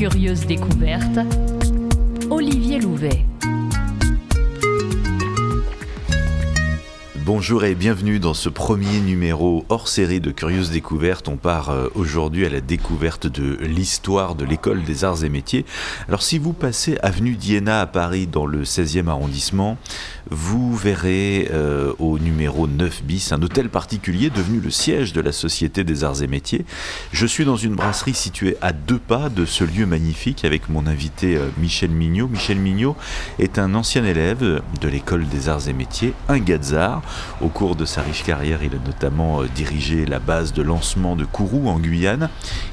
Curieuse découverte, Olivier Louvet. Bonjour et bienvenue dans ce premier numéro hors série de Curieuses Découvertes. On part euh, aujourd'hui à la découverte de l'histoire de l'école des arts et métiers. Alors si vous passez avenue d'Iéna à Paris dans le 16e arrondissement, vous verrez euh, au numéro 9 bis un hôtel particulier devenu le siège de la Société des arts et métiers. Je suis dans une brasserie située à deux pas de ce lieu magnifique avec mon invité euh, Michel Mignot. Michel Mignot est un ancien élève de l'école des arts et métiers, un Gazard. Au cours de sa riche carrière, il a notamment euh, dirigé la base de lancement de Kourou en Guyane.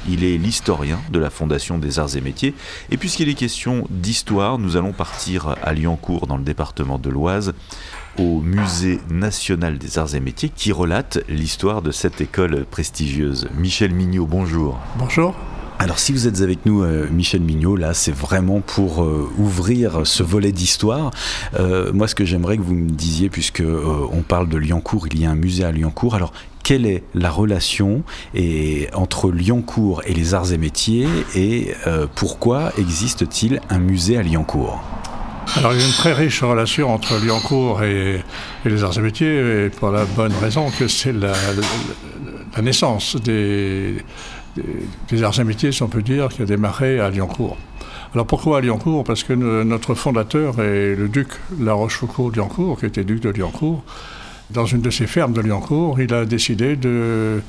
Il est l'historien de la Fondation des Arts et Métiers. Et puisqu'il est question d'histoire, nous allons partir à Liancourt dans le département de l'Oise au Musée national des arts et métiers qui relate l'histoire de cette école prestigieuse. Michel Mignot, bonjour. Bonjour. Alors si vous êtes avec nous, euh, Michel Mignot, là c'est vraiment pour euh, ouvrir ce volet d'histoire. Euh, moi ce que j'aimerais que vous me disiez, puisque on parle de Liancourt, il y a un musée à Liancourt, alors quelle est la relation et, entre Liancourt et les arts et métiers et pourquoi existe-t-il un musée à Liancourt? Alors il y a une très riche relation entre Liancourt et, les arts et métiers, et pour la bonne raison que c'est la, naissance des, arts et métiers, si on peut dire, qui a démarré à Liancourt. Alors pourquoi à Liancourt? Parce que notre fondateur est le duc La Rochefoucauld-Liancourt, qui était duc de Liancourt. Dans une de ses fermes de Liancourt, il a décidé de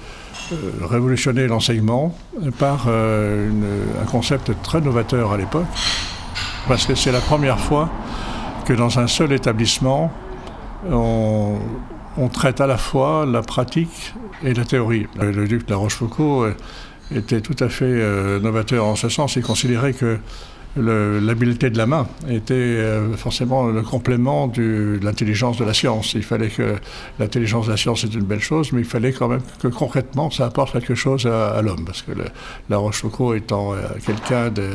euh, révolutionner l'enseignement par euh, un concept très novateur à l'époque, parce que c'est la première fois que dans un seul établissement, on, traite à la fois la pratique et la théorie. Le duc de la Rochefoucauld était tout à fait euh, novateur en ce sens. Il considérait que l'habileté de la main était euh, forcément le complément de l'intelligence de la science. Il fallait que l'intelligence de la science est une belle chose, mais il fallait quand même que concrètement ça apporte quelque chose à, l'homme. Parce que la Rochefoucauld étant euh, quelqu'un de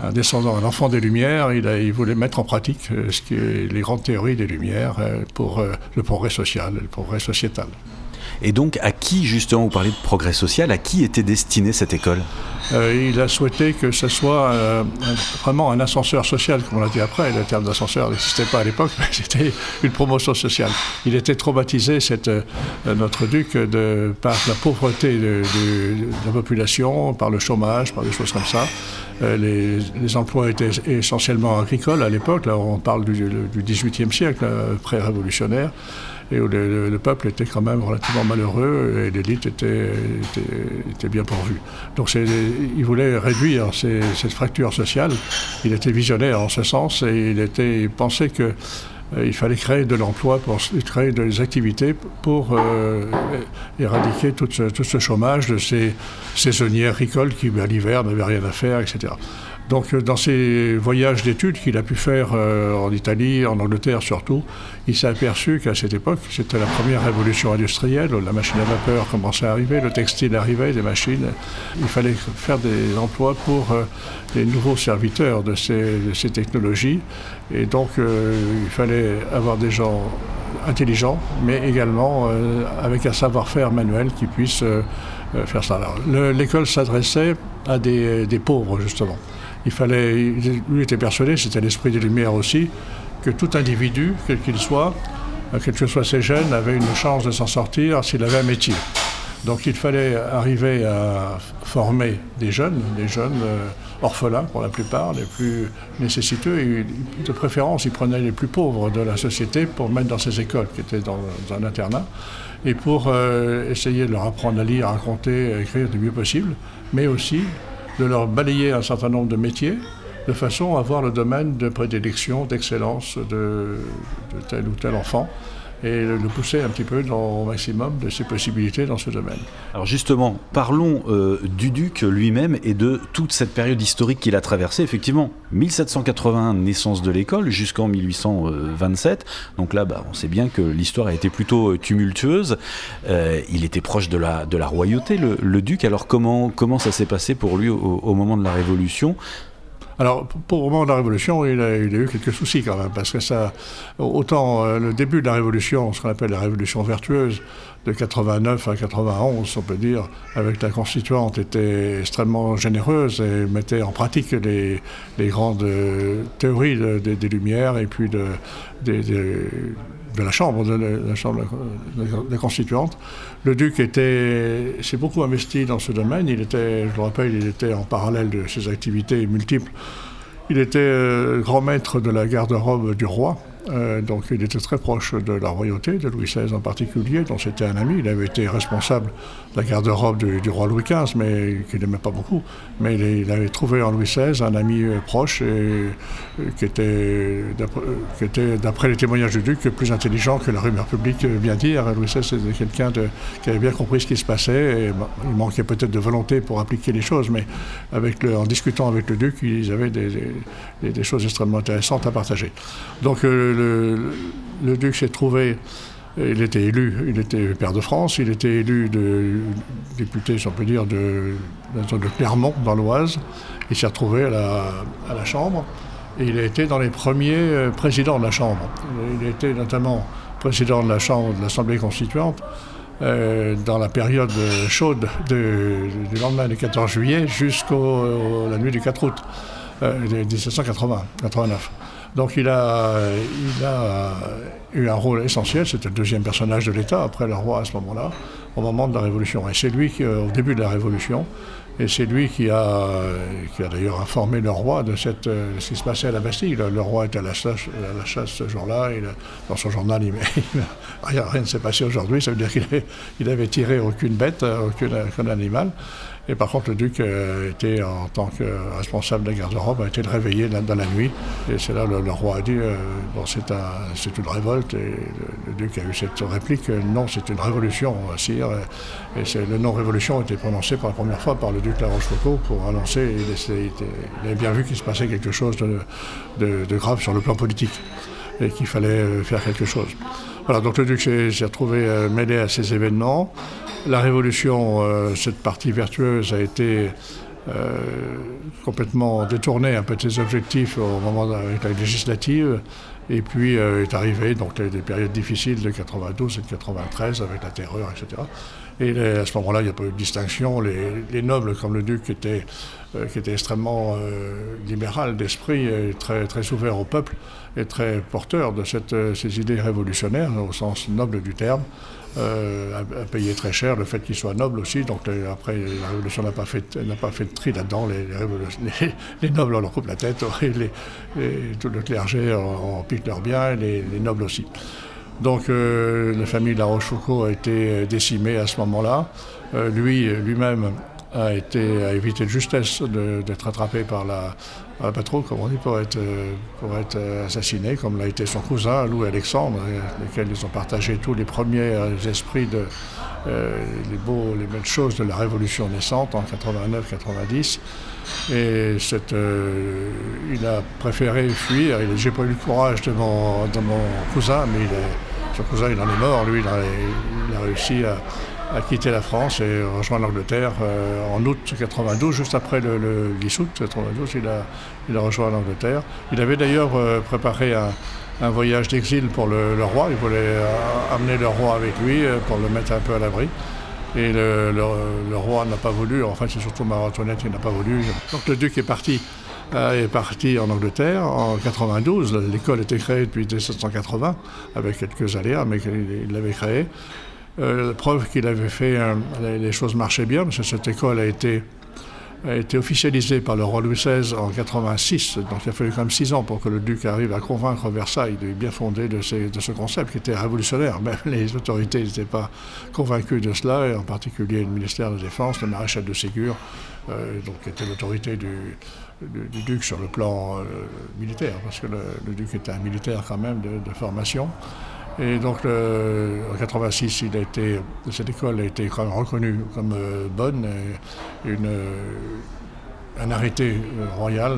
un descendant, un enfant des Lumières, il, voulait mettre en pratique les grandes théories des Lumières pour le progrès social, le progrès sociétal. Et donc, à qui, justement, vous parlez de progrès social, à qui était destinée cette école? Euh, Il a souhaité que ce soit euh, vraiment un ascenseur social, comme on l'a dit après. Le terme d'ascenseur n'existait pas à l'époque, mais c'était une promotion sociale. Il était traumatisé, cette, euh, notre duc, de, par la pauvreté de, la population, par le chômage, par des choses comme ça. Les, emplois étaient essentiellement agricoles à l'époque. Là, on parle du, du XVIIIe siècle, pré-révolutionnaire et où le, peuple était quand même relativement malheureux et l'élite était, était, bien pourvue. Donc il voulait réduire cette fracture sociale. Il était visionnaire en ce sens et il, était, pensait que euh, il fallait créer de l'emploi, pour créer des activités pour euh, éradiquer tout ce, tout ce, chômage de ces saisonniers agricoles qui, à l'hiver, n'avaient rien à faire, etc. Donc euh, dans ses voyages d'études qu'il a pu faire euh, en Italie, en Angleterre surtout, il s'est aperçu qu'à cette époque, c'était la première révolution industrielle, la machine à vapeur commençait à arriver, le textile arrivait, des machines. Il fallait faire des emplois pour euh, les nouveaux serviteurs de ces, technologies. Et donc il fallait avoir des gens intelligents, mais également avec un savoir-faire manuel qui puisse faire ça. L'école s'adressait à des pauvres, justement il fallait, lui était persuadé, c'était l'esprit des Lumières aussi, que tout individu, quel qu'il soit, euh, quels que soient ses gènes, avait une chance de s'en sortir s'il avait un métier. Donc il fallait arriver à former des jeunes, des jeunes euh, orphelins pour la plupart, les plus nécessiteux, et de préférence il prenait les plus pauvres de la société pour mettre dans ces écoles qui étaient dans, un internat, et pour euh, essayer de leur apprendre à lire, à compter, à écrire du mieux possible, mais aussi de leur balayer un certain nombre de métiers de façon à avoir le domaine de prédilection, d'excellence de, de, tel ou tel enfant et le pousser un petit peu dans, au maximum de ses possibilités dans ce domaine. Alors justement, parlons euh, du duc lui-même et de toute cette période historique qu'il a traversée. Effectivement, 1781, naissance de l'école, jusqu'en 1827. Donc là, bah, on sait bien que l'histoire a été plutôt euh, tumultueuse. Euh, il était proche de la, royauté, le, duc. Alors comment, comment ça s'est passé pour lui au moment de la Révolution? Alors, pour le moment de la Révolution, il a, eu quelques soucis quand même, parce que ça, autant euh, le début de la Révolution, ce qu'on appelle la Révolution vertueuse, de 89 à 91, on peut dire, avec la constituante, était extrêmement généreuse et mettait en pratique les, grandes euh, théories des Lumières et puis de, de la Chambre, de la, Chambre de la. Le duc s'est beaucoup investi dans ce domaine. Il était, je le rappelle, il était en parallèle de ses activités multiples. Il était euh, grand maître de la garde-robe du roi. Euh, donc il était très proche de la royauté, de Louis XVI en particulier, dont c'était un ami. Il avait été responsable de la garde-robe du, roi Louis XV, mais qu'il n'aimait pas beaucoup. Mais il, avait trouvé en Louis XVI un ami euh, proche et, euh, qui était, d'après les témoignages du duc, plus intelligent que la rumeur publique vient dire. Louis XVI c'était quelqu'un qui avait bien compris ce qui se passait. Il manquait peut-être de volonté pour appliquer les choses, mais en discutant avec le duc, ils avaient des, choses extrêmement intéressantes à partager. Donc le, duc s'est trouvé, il était élu, il était père de France, il était élu député, si on peut dire, de Clermont, dans l'Oise. Il s'est retrouvé à la, Chambre il a été dans les premiers euh, présidents de la Chambre. Il a été notamment président de la Chambre de l'Assemblée constituante. Euh, dans la période chaude du lendemain du 14 juillet jusqu'à la nuit du 4 août 1780, euh, 89. Donc il a, il a eu un rôle essentiel, c'était le deuxième personnage de l'État après le roi à ce moment-là, au moment de la Révolution. Et c'est lui qui, au début de la Révolution, et c'est lui qui a, qui a d'ailleurs informé le roi de, ce qui se passait à la Bastille. Le, roi était à la chasse, ce jour-là. Dans son journal, il, rien, rien ne s'est passé aujourd'hui. Ça veut dire qu'il n'avait avait tiré aucune bête, aucun animal. Et par contre, le duc euh, était, en tant que responsable de la garde-robe, a été réveillé dans la nuit. Et c'est là le, le roi a dit euh, bon, c'est un, une révolte. Et le, duc a eu cette réplique non, c'est une révolution, sire. Et, le nom révolution a été prononcé pour la première fois par le duc La Rochefoucauld pour annoncer. Il, avait bien vu qu'il se passait quelque chose de, de grave sur le plan politique et qu'il fallait euh, faire quelque chose. Voilà, donc le duc s'est retrouvé mêlé à ces événements. La révolution, euh, cette partie vertueuse, a été euh, complètement détournée un peu de ses objectifs au moment avec la législative. Et puis euh, est arrivé donc des périodes difficiles de 92 et de 93 avec la terreur, etc. Et à ce moment-là, il n'y a pas eu de distinction. Les, nobles comme le duc étaient, qui était extrêmement libéral d'esprit, très, très ouvert au peuple et très porteur de ces idées révolutionnaires au sens noble du terme euh, a, payé très cher le fait qu'il soit noble aussi. Donc après, la Révolution n'a pas fait, n'a pas fait de tri là-dedans. Les, les, nobles, on leur coupe la tête, et tout le clergé, on, pique leurs biens, les, nobles aussi. Donc euh, la famille de la Rochefoucauld a été décimée à ce moment-là. Euh, lui, lui-même, a, été, a évité de justesse d'être attrapé par la, pas trop, comme on dit, pour être, pour être assassiné, comme l'a été son cousin, Louis Alexandre, lesquels ils ont partagé tous les premiers euh, esprits de euh, les, beaux, les belles choses de la Révolution naissante en 89-90. Et cette, euh, il a préféré fuir. J'ai pas eu le courage de mon, de mon cousin, mais son cousin il en est mort. Lui, il a, il a réussi à a quitté la France et rejoint l'Angleterre euh, en août 92, juste après le, 10 août 92, il a, il a rejoint l'Angleterre. Il avait d'ailleurs euh, préparé un, voyage d'exil pour le, roi, il voulait euh, amener le roi avec lui pour le mettre un peu à l'abri. Et le, roi n'a pas voulu, enfin c'est surtout Marie-Antoinette qui n'a pas voulu. Donc le duc est parti est parti en Angleterre en 92. L'école était créée depuis 1780, avec quelques aléas, mais il l'avait créée. Euh, la preuve qu'il avait fait, euh, les choses marchaient bien, parce que cette école a été, a été officialisée par le roi Louis XVI en 86, donc il a fallu quand même six ans pour que le duc arrive à convaincre Versailles de bien fondé de, ce concept qui était révolutionnaire. Même les autorités n'étaient pas convaincues de cela, et en particulier le ministère de la Défense, le maréchal de Ségur, euh, donc, qui était l'autorité du, du, duc sur le plan militaire, parce que le, duc était un militaire quand même de formation. Et donc, en 86, il a été, cette école a été reconnue comme euh, bonne. Une, un arrêté euh, royal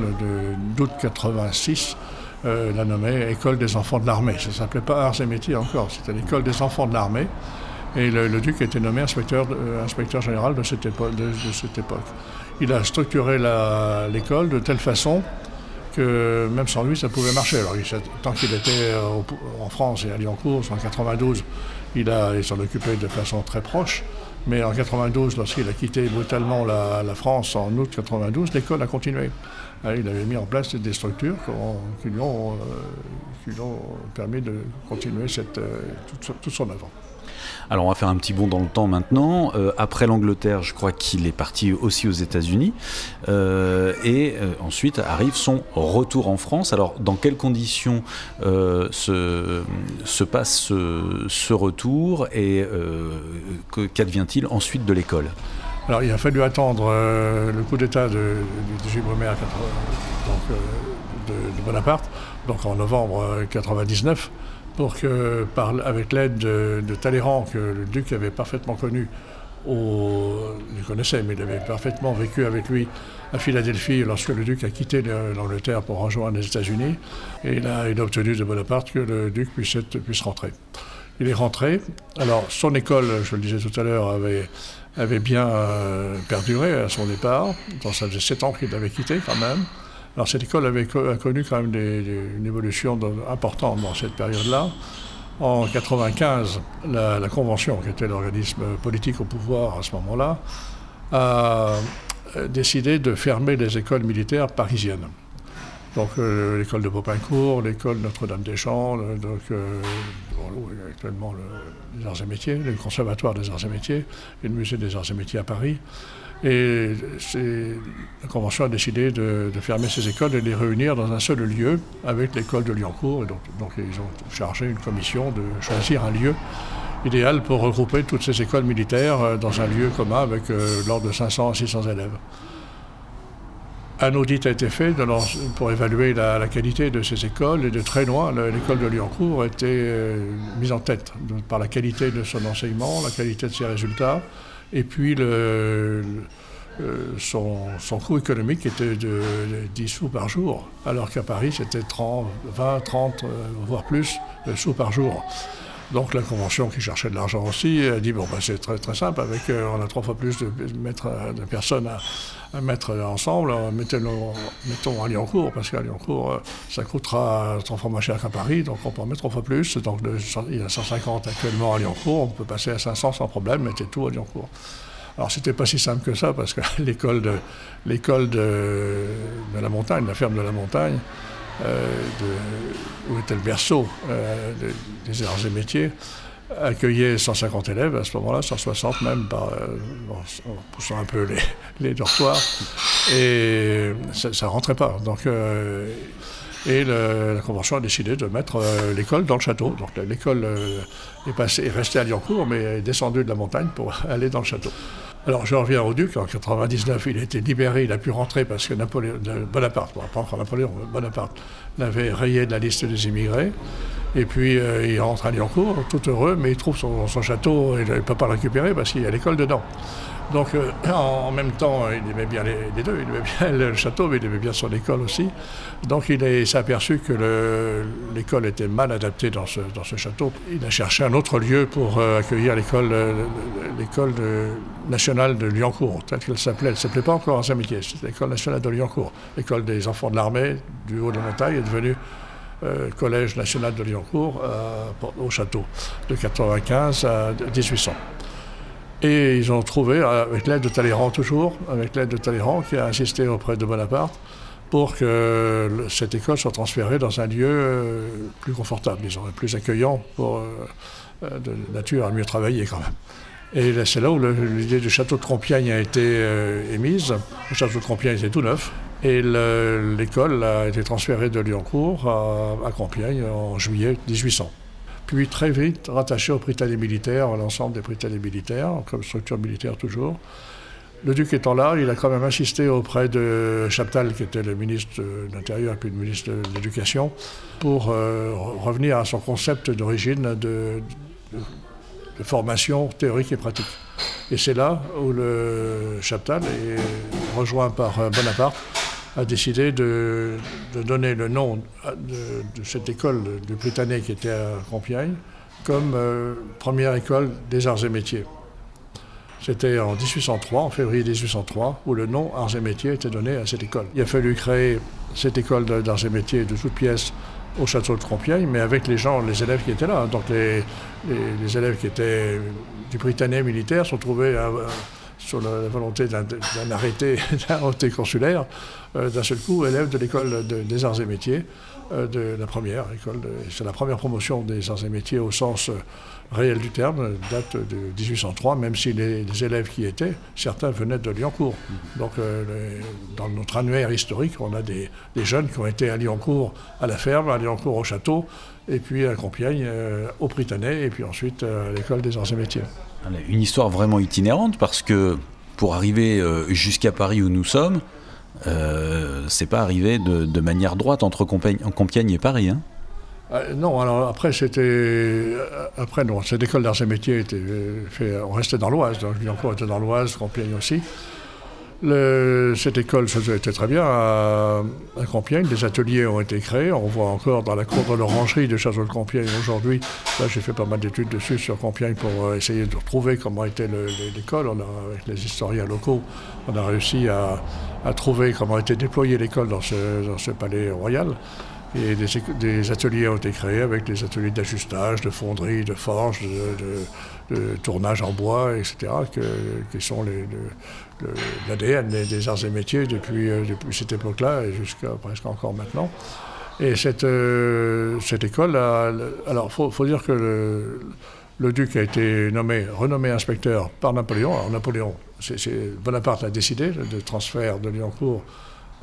d'août 86 euh, l'a nommé École des enfants de l'armée. Ça ne s'appelait pas Arts et métiers encore, c'était l'École des enfants de l'armée. Et le, duc a été nommé inspecteur, général de, cette époque. Il a structuré l'école de telle façon que même sans lui, ça pouvait marcher. Alors, tant qu'il était en France et à Lyoncourt, en 92, il, il s'en occupait de façon très proche. Mais en 92, lorsqu'il a quitté brutalement la, France en août 92, l'école a continué. Hein, il avait mis en place des structures qui lui ont, euh, permis de continuer cette, euh, toute, son œuvre. Alors on va faire un petit bond dans le temps maintenant. Euh, après l'Angleterre, je crois qu'il est parti aussi aux États-Unis. Euh, et euh, ensuite arrive son retour en France. Alors dans quelles conditions se, se, passe ce, retour et qu'advient-il ensuite de l'école? Alors, il a fallu attendre le coup d'État de, de, de, de, Bonaparte, donc en novembre 1999, pour que, avec l'aide de, Talleyrand, que le duc avait parfaitement connu, au, il connaissait, mais il avait parfaitement vécu avec lui à Philadelphie lorsque le duc a quitté l'Angleterre pour rejoindre les États-Unis. Il a, obtenu de Bonaparte que le duc puisse, rentrer. Il est rentré. Alors, son école, je le disais tout à l'heure, avait, bien euh, perduré à son départ. Ça faisait sept ans qu'il l'avait quitté quand même. Alors cette école avait a connu quand même une évolution importante dans cette période-là. En 1995, la, Convention, qui était l'organisme politique au pouvoir à ce moment-là, a décidé de fermer les écoles militaires parisiennes. Donc euh, l'école de Beaupincourt, l'école Notre-Dame-des-Champs, euh, actuellement les arts et métiers, le conservatoire des arts et métiers le musée des arts et métiers à Paris. Et la Convention a décidé de, fermer ces écoles et de les réunir dans un seul lieu avec l'école de Lyoncourt. Et donc, ils ont chargé une commission de choisir un lieu idéal pour regrouper toutes ces écoles militaires euh, dans un lieu commun avec euh, l'ordre de 500 à 600 élèves. Un audit a été fait pour évaluer la, qualité de ces écoles et de très loin, l'école de Lyoncourt été euh, mise en tête par la qualité de son enseignement, la qualité de ses résultats et puis le, son, coût économique était de, 10 sous par jour, alors qu'à Paris c'était 30, 20, 30, voire plus de sous par jour. Donc la convention qui cherchait de l'argent aussi a dit bon ben, c'est très très simple avec euh, on a trois fois plus de, de personnes à, mettre ensemble mettons, mettons à Lyoncourt parce qu'à Lyoncourt euh, ça coûtera trois fois moins cher qu'à Paris donc on peut en mettre trois fois plus donc il y a 150 actuellement à Lyoncourt on peut passer à 500 sans problème mettez tout à Lyoncourt. Alors c'était pas si simple que ça parce que l'école de la montagne la ferme de la montagne euh, où était le berceau euh, des arts et métiers, accueillait 150 élèves à ce moment-là, 160 même, euh, en poussant un peu les, dortoirs, et ça ne rentrait pas. Donc, et la Convention a décidé de mettre l'école dans le château. Donc l'école est, restée à Lyoncourt, mais est descendue de la montagne pour aller dans le château. Alors je reviens au duc, en 99 il a été libéré, il a pu rentrer parce que Napoléon, Bonaparte, pas encore Napoléon, Bonaparte l'avait rayé de la liste des immigrés. Et puis euh, il rentre à Lyoncourt, tout heureux, mais il trouve son, château et il ne peut pas le récupérer parce qu'il y a l'école dedans. Donc euh, en même temps, il aimait bien les, deux, il aimait bien le château, mais il aimait bien son école aussi. Donc il s'est aperçu que l'école était mal adaptée dans ce, château. Il a cherché un autre lieu pour euh, accueillir l'école nationale de Lyoncourt, telle qu'elle s'appelait. Elle ne s'appelait pas encore en amitié, c'était l'école nationale de Lyoncourt. L'école des enfants de l'armée du haut de la montagne est devenue euh, Collège national de Lyoncourt au château de 95 à 1800. Et ils ont trouvé, avec l'aide de Talleyrand toujours, avec l'aide de Talleyrand qui a insisté auprès de Bonaparte, pour que cette école soit transférée dans un lieu euh, plus confortable, disons, plus accueillant pour euh, de nature à mieux travailler quand même. Et c'est là où l'idée du château de Compiègne a été euh, émise. Le château de Compiègne était tout neuf. Et l'école a été transférée de Lyoncourt à, à Compiègne en juillet 1800 puis très vite rattaché au Britanniques militaire, à l'ensemble des Britanniques militaires, comme structure militaire toujours. Le duc étant là, il a quand même insisté auprès de Chaptal, qui était le ministre de l'Intérieur puis le ministre de l'Éducation, pour euh, revenir à son concept d'origine de, formation théorique et pratique. Et c'est là où le Chaptal est rejoint par euh, Bonaparte a décidé de, donner le nom de, cette école de Britannique qui était à Compiègne comme euh, première école des arts et métiers. C'était en 1803, en février 1803, où le nom Arts et Métiers était donné à cette école. Il a fallu créer cette école d'arts et métiers de toutes pièces au château de Compiègne, mais avec les gens, les élèves qui étaient là. Donc les, élèves qui étaient du Britannique militaire sont trouvés à, sur la, volonté d'un arrêté, d'un arrêté consulaire, euh, d'un seul coup élève de l'école des arts et métiers, euh, de la première école. C'est la première promotion des arts et métiers au sens euh, réel du terme, date de 1803, même si les, élèves qui étaient, certains venaient de Lyoncourt. Donc dans notre annuaire historique, on a des, jeunes qui ont été à Lyoncourt à la ferme, à Lyoncourt au château, et puis à Compiègne au Prytanée, et puis ensuite à l'école des arts et métiers. Une histoire vraiment itinérante parce que pour arriver euh, jusqu'à Paris où nous sommes, euh, c'est pas arrivé de, manière droite entre Compiègne, et Paris. Hein. Euh, non, alors après c'était après non, cette école d'arts et métiers était fait, on restait dans l'Oise, donc Lyoncourt était dans l'Oise, Compiègne aussi cette école ça était très bien à, Compiègne. Des ateliers ont été créés. On voit encore dans la cour de l'orangerie de Château de Compiègne aujourd'hui. Là, j'ai fait pas mal d'études dessus sur Compiègne pour euh, essayer de retrouver comment était l'école. avec les historiens locaux, on a réussi à, trouver comment était déployée l'école dans ce, palais royal. Et des, ateliers ont été créés avec des ateliers d'ajustage, de fonderie, de forge, de, tournage en bois, etc., qui sont l'ADN des, arts et métiers depuis, euh, depuis cette époque-là et jusqu'à presque encore maintenant. Et cette, euh, école, alors il faut, dire que le, duc a été nommé, renommé inspecteur par Napoléon. Alors Napoléon, Bonaparte a décidé de transfert de Lyoncourt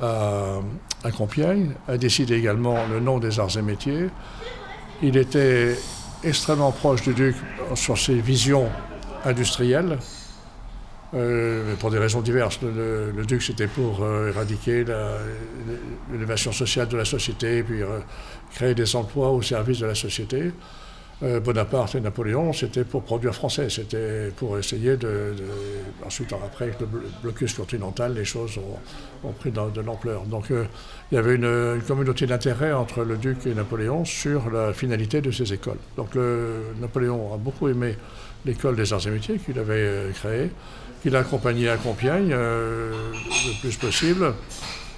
à, à Compiègne, a décidé également le nom des arts et métiers. Il était extrêmement proche du duc sur ses visions industrielles. Euh, pour des raisons diverses. Le, duc, c'était pour euh, éradiquer l'élévation sociale de la société, puis euh, créer des emplois au service de la société. Bonaparte et Napoléon, c'était pour produire français, c'était pour essayer de, Ensuite, après, le blocus continental, les choses ont, pris de, l'ampleur. Donc, il y avait une, communauté d'intérêt entre le duc et Napoléon sur la finalité de ces écoles. Donc, Napoléon a beaucoup aimé l'école des arts et métiers qu'il avait créée qu'il a accompagné à Compiègne euh, le plus possible.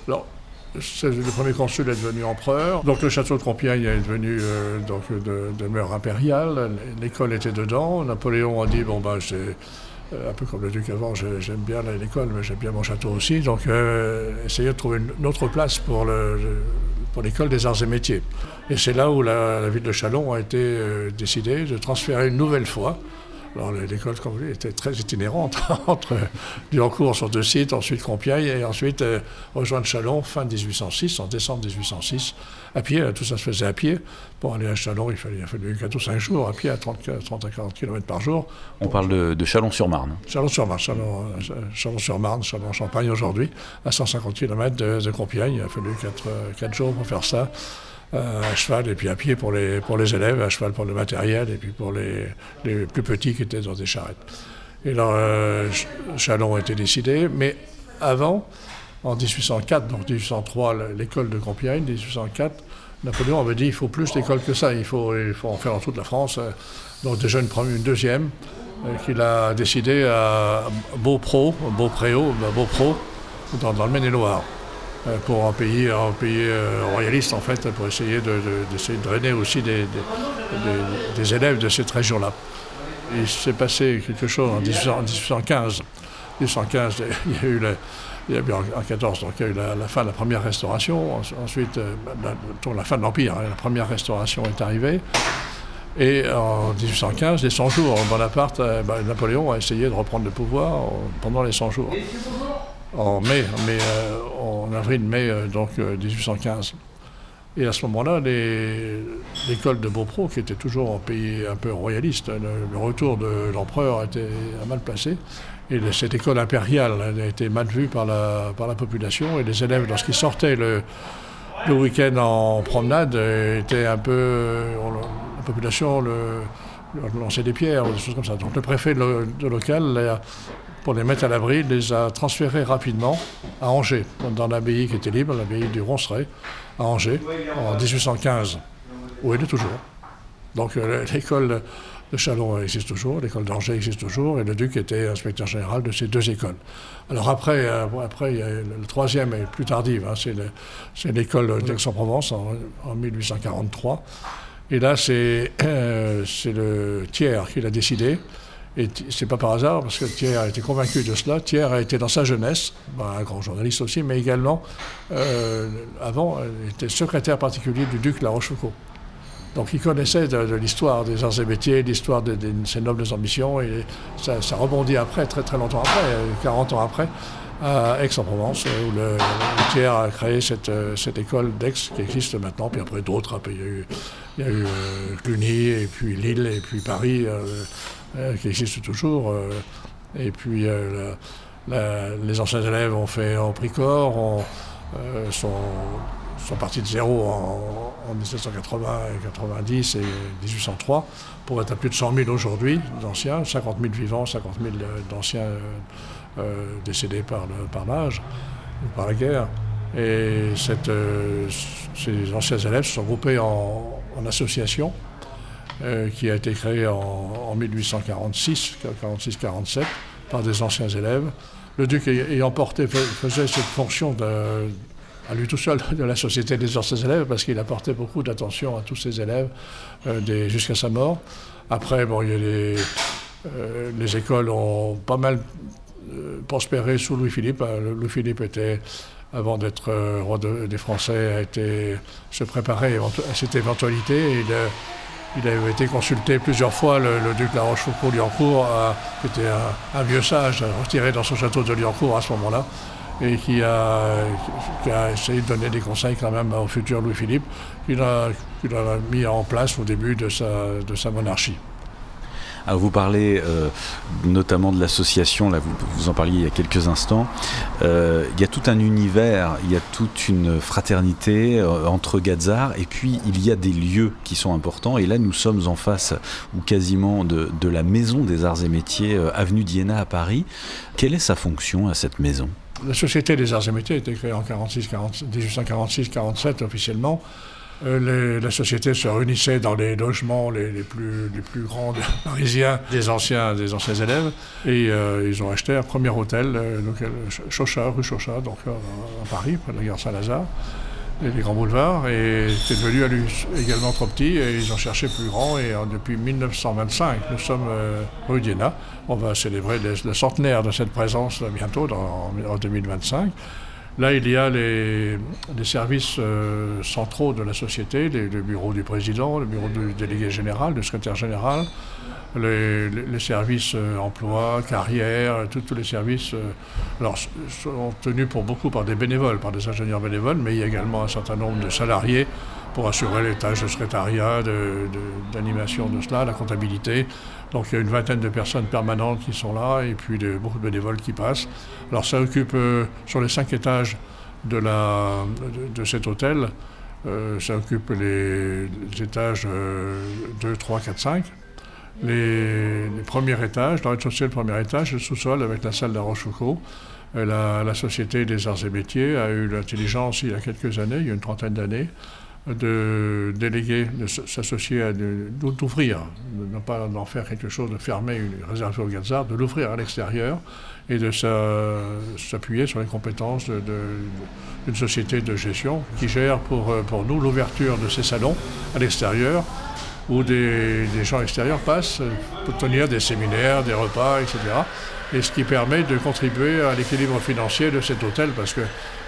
Alors, le premier consul est devenu empereur. Donc le château de Compiègne est devenu euh, donc de, demeure impériale. L'école était dedans. Napoléon a dit bon ben c'est euh, un peu comme le duc avant, j'aime bien l'école, mais j'aime bien mon château aussi. Donc essayer de trouver une, autre place pour le, pour l'école des arts et métiers. Et c'est là où la, la, ville de Chalon a été décidée de transférer une nouvelle fois alors l'école, était très itinérante entre Lyoncourt sur deux sites, ensuite Compiègne et ensuite euh, rejoindre Chalon fin 1806, en décembre 1806, à pied. Tout ça se faisait à pied. Pour aller à Chalon, il fallait, il a fallu 4 ou 5 jours à pied, à 30, à 40 km par jour. On parle de, Chalon-sur-Marne. Chalon-sur-Marne, Chalon-sur-Marne, Chalon-Champagne aujourd'hui, à 150 km de, Compiègne. Il a fallu 4, 4 jours pour faire ça. Euh, à cheval et puis à pied pour les, pour les élèves, à cheval pour le matériel et puis pour les, les plus petits qui étaient dans des charrettes. Et là, euh, Chalon a été décidé, mais avant, en 1804, donc 1803, l'école de Compiègne, 1804, Napoléon avait dit il faut plus d'écoles que ça, il faut, il faut en faire dans toute la France. Donc déjà une, première, une deuxième, euh, qu'il a décidé à Beaupréau, dans, dans le Maine-et-Loire. Euh, pour un pays, un pays euh, royaliste, en fait, pour essayer de, de, drainer aussi des, des, élèves de cette région-là. Il s'est passé quelque chose en, 1815. 1815, il y a eu, il y a eu en 14, donc il y a eu la, fin de la première restauration. Ensuite, euh, la, la fin de l'Empire, hein, la première restauration est arrivée. Et en 1815, les 100 jours, Bonaparte, ben, Napoléon a essayé de reprendre le pouvoir pendant les 100 jours en mai, mais en avril-mai euh, donc 1815. Euh, Et à ce moment-là, l'école de Beaupro, qui était toujours un pays un peu royaliste, le, retour de l'empereur était mal placé. Et cette école impériale a été mal vue par la, par la population. Et les élèves, lorsqu'ils sortaient le, le week-end en promenade, étaient un peu. la population le, lançait des pierres des choses comme ça. Donc le préfet de, local pour les mettre à l'abri, les a transférés rapidement à Angers, dans l'abbaye qui était libre, l'abbaye du Ronceret, à Angers, en 1815, où elle est toujours. Donc euh, l'école Le Chalon existe toujours, l'école d'Angers existe toujours, et le duc était inspecteur général de ces deux écoles. Alors après, euh, après le troisième est plus tardive, hein, c'est l'école d'Aix-en-Provence en, 1843. Et là, c'est le tiers qui l'a décidé. Et c'est pas par hasard, parce que Thiers a été convaincu de cela. Thiers a été dans sa jeunesse, bah, un grand journaliste aussi, mais également, euh, avant, était secrétaire particulier du duc La Rochefoucauld. Donc il connaissait de, l'histoire des arts et métiers, l'histoire de, ses nobles ambitions, et ça, rebondit après, très très longtemps après, 40 ans après, à Aix-en-Provence, où le, Thiers a créé cette, cette école d'Aix qui existe maintenant, puis après d'autres. Hein, il y a eu, il y a eu euh, Cluny, et puis Lille, et puis Paris. Euh, euh, qui existe toujours. Euh, et puis euh, les anciens élèves ont fait en pris corps, sont, partis de zéro en, 1780 et 90 et 1803 pour être à plus de 100 000 aujourd'hui d'anciens, 50 000 vivants, 50 000 d'anciens décédés par, l'âge ou par la guerre. Et ces anciens élèves se sont groupés en, en associations euh, qui a été créé en, 1846, 46-47, par des anciens élèves. Le duc ayant porté, faisait cette fonction à lui tout seul de la Société des anciens élèves parce qu'il apportait beaucoup d'attention à tous ses élèves euh, jusqu'à sa mort. Après, bon, euh, les écoles ont pas mal prospéré sous Louis-Philippe. Louis-Philippe était avant d'être roi des Français, a été, se préparait à cette éventualité. Avait été consulté plusieurs fois, le, duc de la Rochefoucauld-Liancourt, euh, qui était un, vieux sage, retiré dans son château de Liancourt à ce moment-là, et qui a, essayé de donner des conseils quand même au futur Louis-Philippe, qu'il a, a, mis en place au début de sa monarchie. Ah, vous parlez euh, notamment de l'association, là vous, vous, en parliez il y a quelques instants. Euh, il y a tout un univers, il y a toute une fraternité euh, entre Gazar et puis il y a des lieux qui sont importants. Et là nous sommes en face, ou quasiment, de, de la Maison des Arts et Métiers, avenue d'Iéna à Paris. Quelle est sa fonction à cette maison? La Société des Arts et Métiers a été créée en 1846-47 officiellement. Euh, la société se réunissait dans les logements les, plus, les plus grands parisiens des anciens, des anciens élèves. Et euh, ils ont acheté un premier hôtel, euh, Chauchat, rue Chauchat, donc à Paris, près de la gare Saint-Lazare, les grands boulevards. Et c'est devenu également trop petit et ils ont cherché plus grand. Et depuis 1925, nous sommes rue d'Iéna. On va célébrer le, centenaire de cette présence bientôt, en 2025. Là, il y a les, services euh, centraux de la société, le bureau du président, le bureau du délégué général, du secrétaire général, les, services euh, emploi, carrière, tous les services euh, sont tenus pour beaucoup par des bénévoles, par des ingénieurs bénévoles, mais il y a également un certain nombre de salariés pour assurer les tâches de secrétariat, d'animation de, cela, la comptabilité. Donc il y a une vingtaine de personnes permanentes qui sont là et puis beaucoup de bénévoles qui passent. Alors ça occupe euh, sur les cinq étages de, cet hôtel, euh, ça occupe les, étages 2, 3, 4, 5. Les, premiers étages, dans le rez-de-chaussée, le premier étage, le sous-sol avec la salle de. La, la Société des Arts et Métiers a eu l'intelligence il y a quelques années, il y a une trentaine d'années, de déléguer, de s'associer, à d'ouvrir, de ne pas d'en faire quelque chose de fermé, réservé au Gazard, de l'ouvrir à l'extérieur et de s'appuyer sur les compétences d'une société de gestion qui gère pour, pour nous l'ouverture de ces salons à l'extérieur où des, des, gens extérieurs passent pour tenir des séminaires, des repas, etc. Et ce qui permet de contribuer à l'équilibre financier de cet hôtel parce que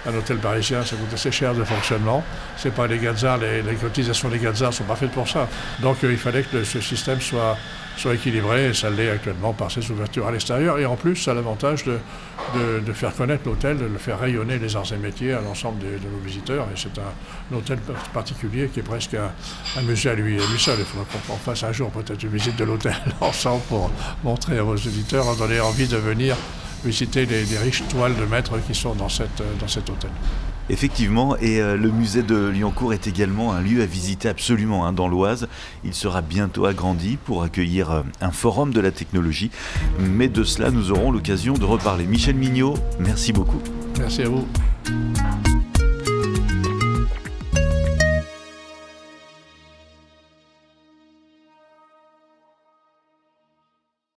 un hôtel parisien, ça coûte assez cher de fonctionnement. C'est pas les gazards, les, cotisations des gazards sont pas faites pour ça. Donc euh, il fallait que ce système soit, équilibré et ça l'est actuellement par ces ouvertures à l'extérieur. Et en plus, ça a l'avantage de, de, faire connaître l'hôtel, de le faire rayonner les arts et métiers à l'ensemble de, nos visiteurs. Et c'est un, hôtel particulier qui est presque un, musée à lui, à lui seul. Il faudra qu'on fasse un jour peut-être une visite de l'hôtel ensemble pour montrer à vos auditeurs, en donner envie de venir visiter les, riches toiles de maîtres qui sont dans, cette, euh, dans cet hôtel. Effectivement, et euh, le musée de Lyoncourt est également un lieu à visiter absolument hein, dans l'Oise. Il sera bientôt agrandi pour accueillir euh, un forum de la technologie. Mais de cela, nous aurons l'occasion de reparler. Michel Mignot, merci beaucoup. Merci à vous.